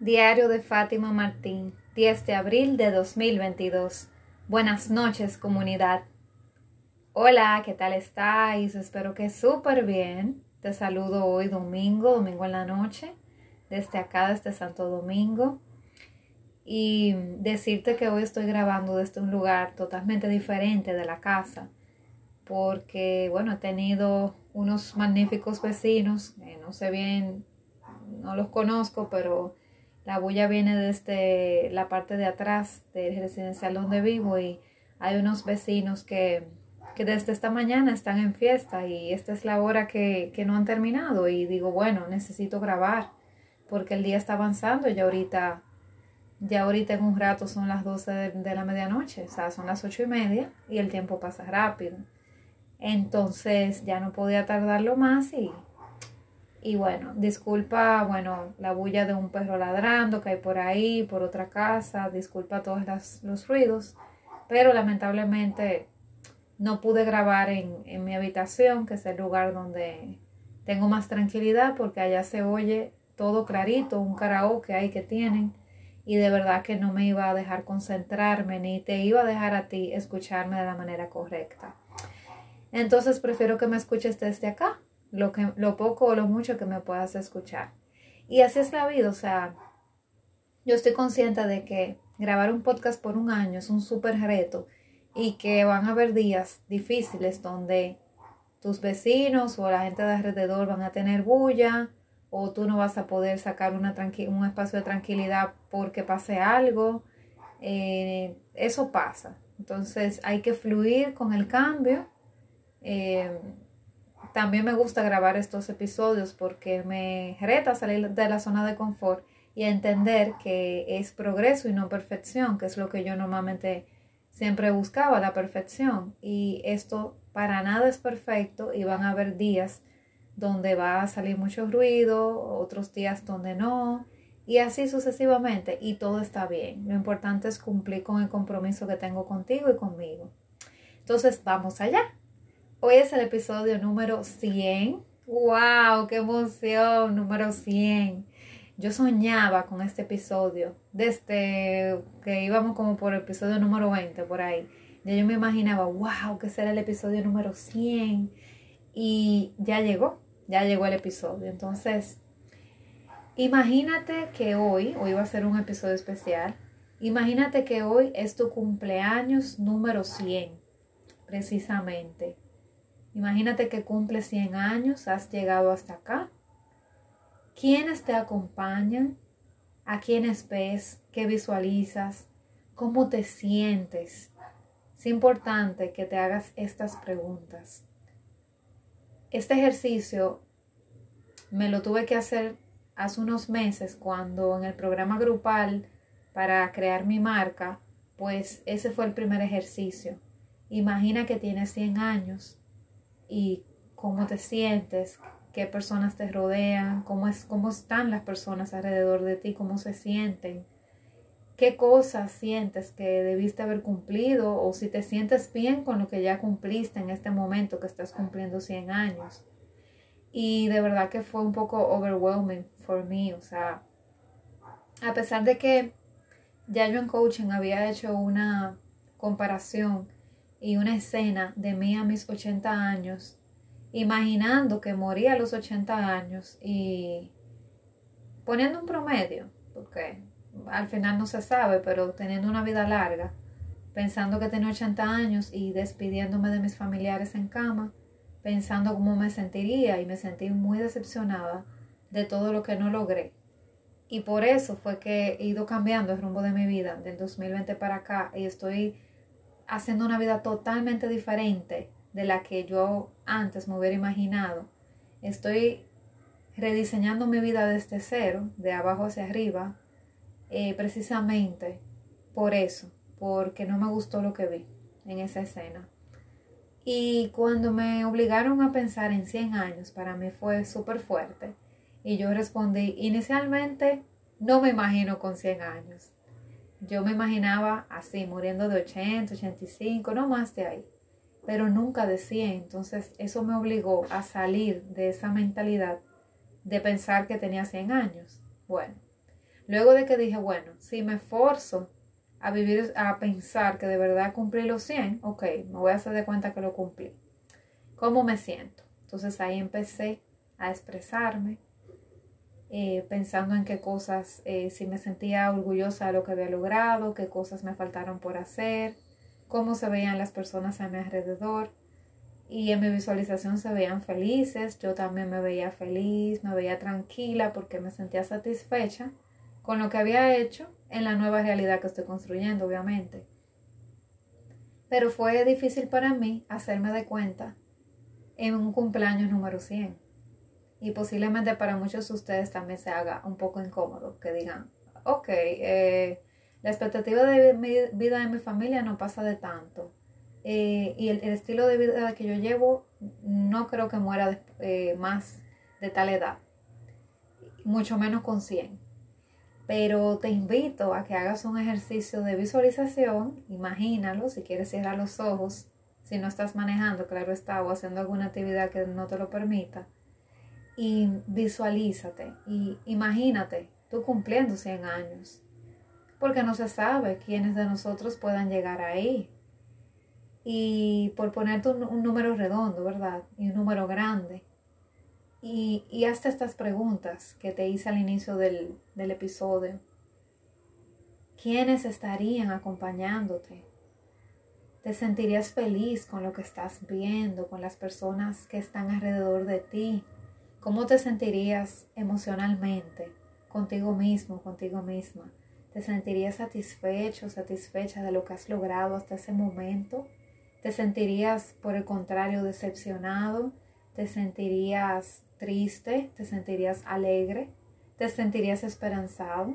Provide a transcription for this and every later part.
Diario de Fátima Martín, 10 de abril de 2022. Buenas noches, comunidad. Hola, ¿qué tal estáis? Espero que súper bien. Te saludo hoy domingo, domingo en la noche, desde acá, desde Santo Domingo. Y decirte que hoy estoy grabando desde un lugar totalmente diferente de la casa, porque, bueno, he tenido unos magníficos vecinos, no sé bien, no los conozco, pero la bulla viene desde la parte de atrás del residencial donde vivo y hay unos vecinos que, que desde esta mañana están en fiesta y esta es la hora que, que, no han terminado y digo, bueno, necesito grabar porque el día está avanzando y ahorita, ya ahorita en un rato son las 12 de, la medianoche, o sea, son las ocho y media y el tiempo pasa rápido. Entonces ya no podía tardarlo más y y bueno, disculpa, bueno, la bulla de un perro ladrando que hay por ahí, por otra casa, disculpa todos los ruidos, pero lamentablemente no pude grabar en, en mi habitación, que es el lugar donde tengo más tranquilidad, porque allá se oye todo clarito, un karaoke ahí que tienen, y de verdad que no me iba a dejar concentrarme, ni te iba a dejar a ti escucharme de la manera correcta. Entonces prefiero que me escuches desde acá, lo, que, lo poco o lo mucho que me puedas escuchar. Y así es la vida, o sea, yo estoy consciente de que grabar un podcast por un año es un súper reto y que van a haber días difíciles donde tus vecinos o la gente de alrededor van a tener bulla o tú no vas a poder sacar una un espacio de tranquilidad porque pase algo. Eh, eso pasa. Entonces hay que fluir con el cambio. Eh, también me gusta grabar estos episodios porque me reta salir de la zona de confort y entender que es progreso y no perfección, que es lo que yo normalmente siempre buscaba, la perfección. Y esto para nada es perfecto y van a haber días donde va a salir mucho ruido, otros días donde no, y así sucesivamente, y todo está bien. Lo importante es cumplir con el compromiso que tengo contigo y conmigo. Entonces, vamos allá. Hoy es el episodio número 100. ¡Wow! ¡Qué emoción! Número 100. Yo soñaba con este episodio desde que íbamos como por el episodio número 20, por ahí. Ya yo me imaginaba, wow, que será el episodio número 100. Y ya llegó, ya llegó el episodio. Entonces, imagínate que hoy, hoy va a ser un episodio especial. Imagínate que hoy es tu cumpleaños número 100, precisamente. Imagínate que cumple 100 años, has llegado hasta acá. ¿Quiénes te acompañan? ¿A quiénes ves? ¿Qué visualizas? ¿Cómo te sientes? Es importante que te hagas estas preguntas. Este ejercicio me lo tuve que hacer hace unos meses cuando en el programa grupal para crear mi marca, pues ese fue el primer ejercicio. Imagina que tienes 100 años y cómo te sientes, qué personas te rodean, cómo, es, cómo están las personas alrededor de ti, cómo se sienten, qué cosas sientes que debiste haber cumplido o si te sientes bien con lo que ya cumpliste en este momento que estás cumpliendo 100 años. Y de verdad que fue un poco overwhelming for me, o sea, a pesar de que ya yo en coaching había hecho una comparación y una escena de mí a mis 80 años, imaginando que moría a los 80 años y poniendo un promedio, porque al final no se sabe, pero teniendo una vida larga, pensando que tenía 80 años y despidiéndome de mis familiares en cama, pensando cómo me sentiría y me sentí muy decepcionada de todo lo que no logré. Y por eso fue que he ido cambiando el rumbo de mi vida del 2020 para acá y estoy haciendo una vida totalmente diferente de la que yo antes me hubiera imaginado. Estoy rediseñando mi vida desde cero, de abajo hacia arriba, eh, precisamente por eso, porque no me gustó lo que vi en esa escena. Y cuando me obligaron a pensar en 100 años, para mí fue súper fuerte. Y yo respondí, inicialmente no me imagino con 100 años. Yo me imaginaba así, muriendo de 80, 85, no más de ahí, pero nunca de 100. Entonces eso me obligó a salir de esa mentalidad de pensar que tenía 100 años. Bueno, Luego de que dije, bueno, si me esforzo a vivir, a pensar que de verdad cumplí los 100, ok, me voy a hacer de cuenta que lo cumplí. ¿Cómo me siento? Entonces ahí empecé a expresarme, eh, pensando en qué cosas, eh, si me sentía orgullosa de lo que había logrado, qué cosas me faltaron por hacer, cómo se veían las personas a mi alrededor. Y en mi visualización se veían felices, yo también me veía feliz, me veía tranquila porque me sentía satisfecha con lo que había hecho en la nueva realidad que estoy construyendo, obviamente. Pero fue difícil para mí hacerme de cuenta en un cumpleaños número 100. Y posiblemente para muchos de ustedes también se haga un poco incómodo, que digan, ok, eh, la expectativa de vida de mi familia no pasa de tanto. Eh, y el, estilo de vida que yo llevo no creo que muera eh, más de tal edad, mucho menos con 100. Pero te invito a que hagas un ejercicio de visualización, imagínalo, si quieres cierra los ojos, si no estás manejando, claro está, o haciendo alguna actividad que no te lo permita, y visualízate y imagínate tú cumpliendo 100 años, porque no se sabe quiénes de nosotros puedan llegar ahí. Y por ponerte un, número redondo, ¿verdad? Y un número grande. Y, y hazte estas preguntas que te hice al inicio del, del episodio. ¿Quiénes estarían acompañándote? ¿Te sentirías feliz con lo que estás viendo, con las personas que están alrededor de ti? ¿Cómo te sentirías emocionalmente contigo mismo, contigo misma? ¿Te sentirías satisfecho, satisfecha de lo que has logrado hasta ese momento? ¿Te sentirías, por el contrario, decepcionado? ¿Te sentirías triste? ¿Te sentirías alegre? ¿Te sentirías esperanzado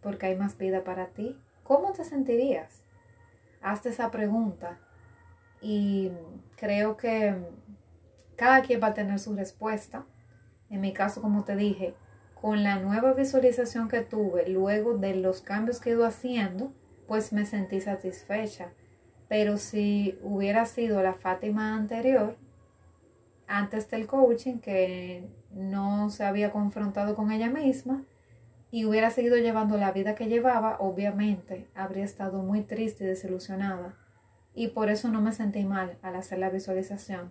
porque hay más vida para ti? ¿Cómo te sentirías? Hazte esa pregunta y creo que cada quien va a tener su respuesta. En mi caso, como te dije, con la nueva visualización que tuve luego de los cambios que he ido haciendo, pues me sentí satisfecha. Pero si hubiera sido la Fátima anterior, antes del coaching, que no se había confrontado con ella misma y hubiera seguido llevando la vida que llevaba, obviamente habría estado muy triste y desilusionada. Y por eso no me sentí mal al hacer la visualización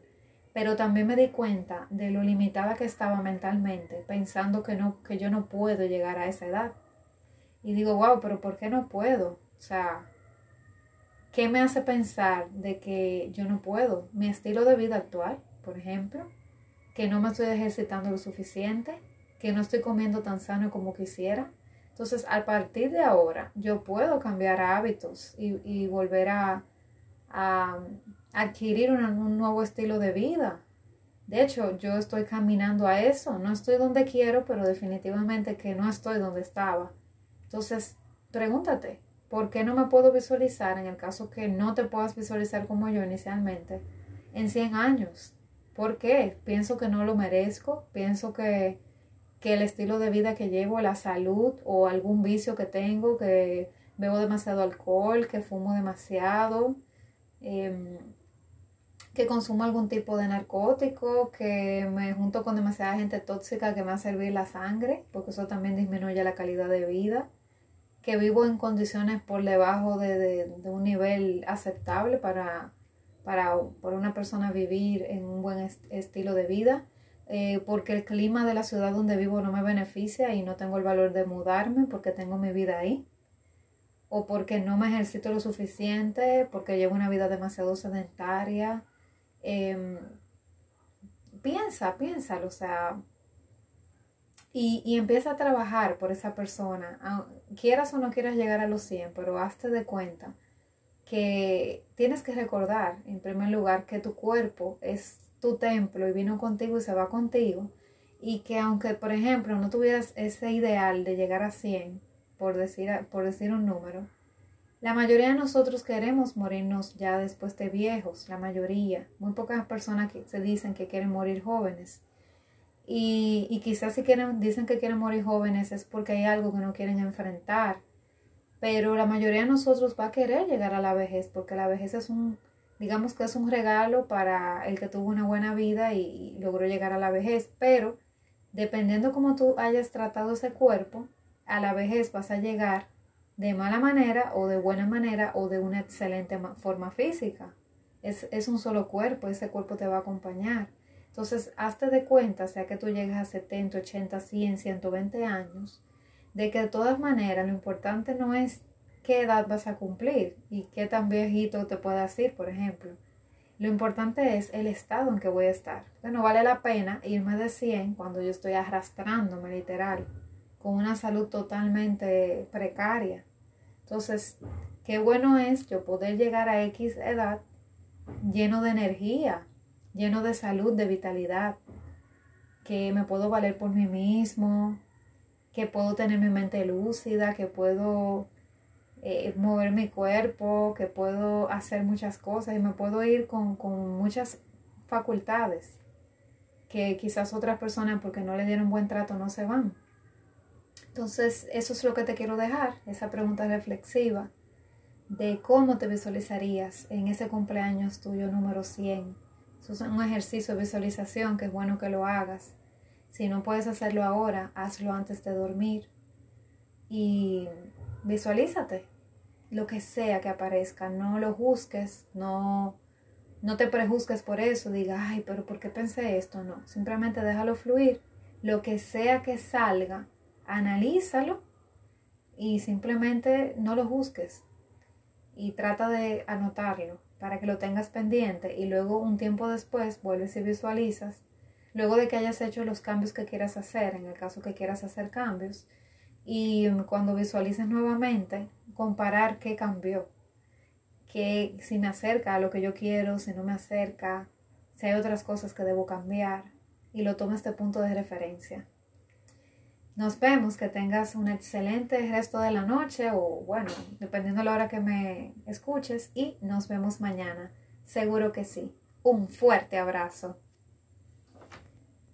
pero también me di cuenta de lo limitada que estaba mentalmente, pensando que, no, que yo no puedo llegar a esa edad. Y digo, wow, pero ¿por qué no puedo? O sea, ¿qué me hace pensar de que yo no puedo? Mi estilo de vida actual, por ejemplo, que no me estoy ejercitando lo suficiente, que no estoy comiendo tan sano como quisiera. Entonces, a partir de ahora, yo puedo cambiar hábitos y, y volver a, a adquirir un, nuevo estilo de vida. De hecho, yo estoy caminando a eso. No estoy donde quiero, pero definitivamente que no estoy donde estaba. Entonces, pregúntate, ¿por qué no me puedo visualizar en el caso que no te puedas visualizar como yo inicialmente en 100 años? ¿Por qué? Pienso que no lo merezco, pienso que, que el estilo de vida que llevo, la salud o algún vicio que tengo, que bebo demasiado alcohol, que fumo demasiado, eh, que consumo algún tipo de narcótico, que me junto con demasiada gente tóxica que me hace hervir la sangre, porque eso también disminuye la calidad de vida, que vivo en condiciones por debajo de, un nivel aceptable para, para, una persona vivir en un buen estilo de vida, eh, porque el clima de la ciudad donde vivo no me beneficia y no tengo el valor de mudarme porque tengo mi vida ahí o porque no me ejercito lo suficiente, porque llevo una vida demasiado sedentaria, Em, piensa, piénsalo, o sea, y, empieza a trabajar por esa persona, quieras o no quieras llegar a los 100, pero hazte de cuenta que tienes que recordar, en primer lugar, que tu cuerpo es tu templo y vino contigo y se va contigo, y que aunque, por ejemplo, no tuvieras ese ideal de llegar a 100, por decir, por decir un número, la mayoría de nosotros queremos morirnos ya después de viejos, la mayoría. Muy pocas personas que se dicen que quieren morir jóvenes. Y, y quizás si quieren, dicen que quieren morir jóvenes es porque hay algo que no quieren enfrentar. Pero la mayoría de nosotros va a querer llegar a la vejez porque la vejez es un, digamos que es un regalo para el que tuvo una buena vida y, y logró llegar a la vejez. Pero dependiendo cómo tú hayas tratado ese cuerpo, a la vejez vas a llegar de mala manera o de buena manera o de una excelente forma física. Es, es un solo cuerpo, ese cuerpo te va a acompañar. Entonces, hazte de cuenta, sea que tú llegues a 70, 80, 100, 120 años, de que de todas maneras lo importante no es qué edad vas a cumplir y qué tan viejito te puedas ir, por ejemplo. Lo importante es el estado en que voy a estar. no vale la pena irme de 100 cuando yo estoy arrastrándome literal, con una salud totalmente precaria. Entonces, qué bueno es yo poder llegar a X edad lleno de energía, lleno de salud, de vitalidad, que me puedo valer por mí mismo, que puedo tener mi mente lúcida, que puedo eh, mover mi cuerpo, que puedo hacer muchas cosas y me puedo ir con, con muchas facultades que quizás otras personas porque no le dieron buen trato no se van. Entonces, eso es lo que te quiero dejar, esa pregunta reflexiva de cómo te visualizarías en ese cumpleaños tuyo número 100. Eso es un ejercicio de visualización que es bueno que lo hagas. Si no puedes hacerlo ahora, hazlo antes de dormir. Y visualízate lo que sea que aparezca. No lo juzgues, no, no te prejuzgues por eso. Diga, ay, pero ¿por qué pensé esto? No, simplemente déjalo fluir. Lo que sea que salga, analízalo y simplemente no lo busques y trata de anotarlo para que lo tengas pendiente y luego un tiempo después vuelves y visualizas luego de que hayas hecho los cambios que quieras hacer en el caso que quieras hacer cambios y cuando visualices nuevamente comparar qué cambió que si me acerca a lo que yo quiero si no me acerca si hay otras cosas que debo cambiar y lo tomo este punto de referencia nos vemos, que tengas un excelente resto de la noche o bueno, dependiendo de la hora que me escuches y nos vemos mañana. Seguro que sí. Un fuerte abrazo.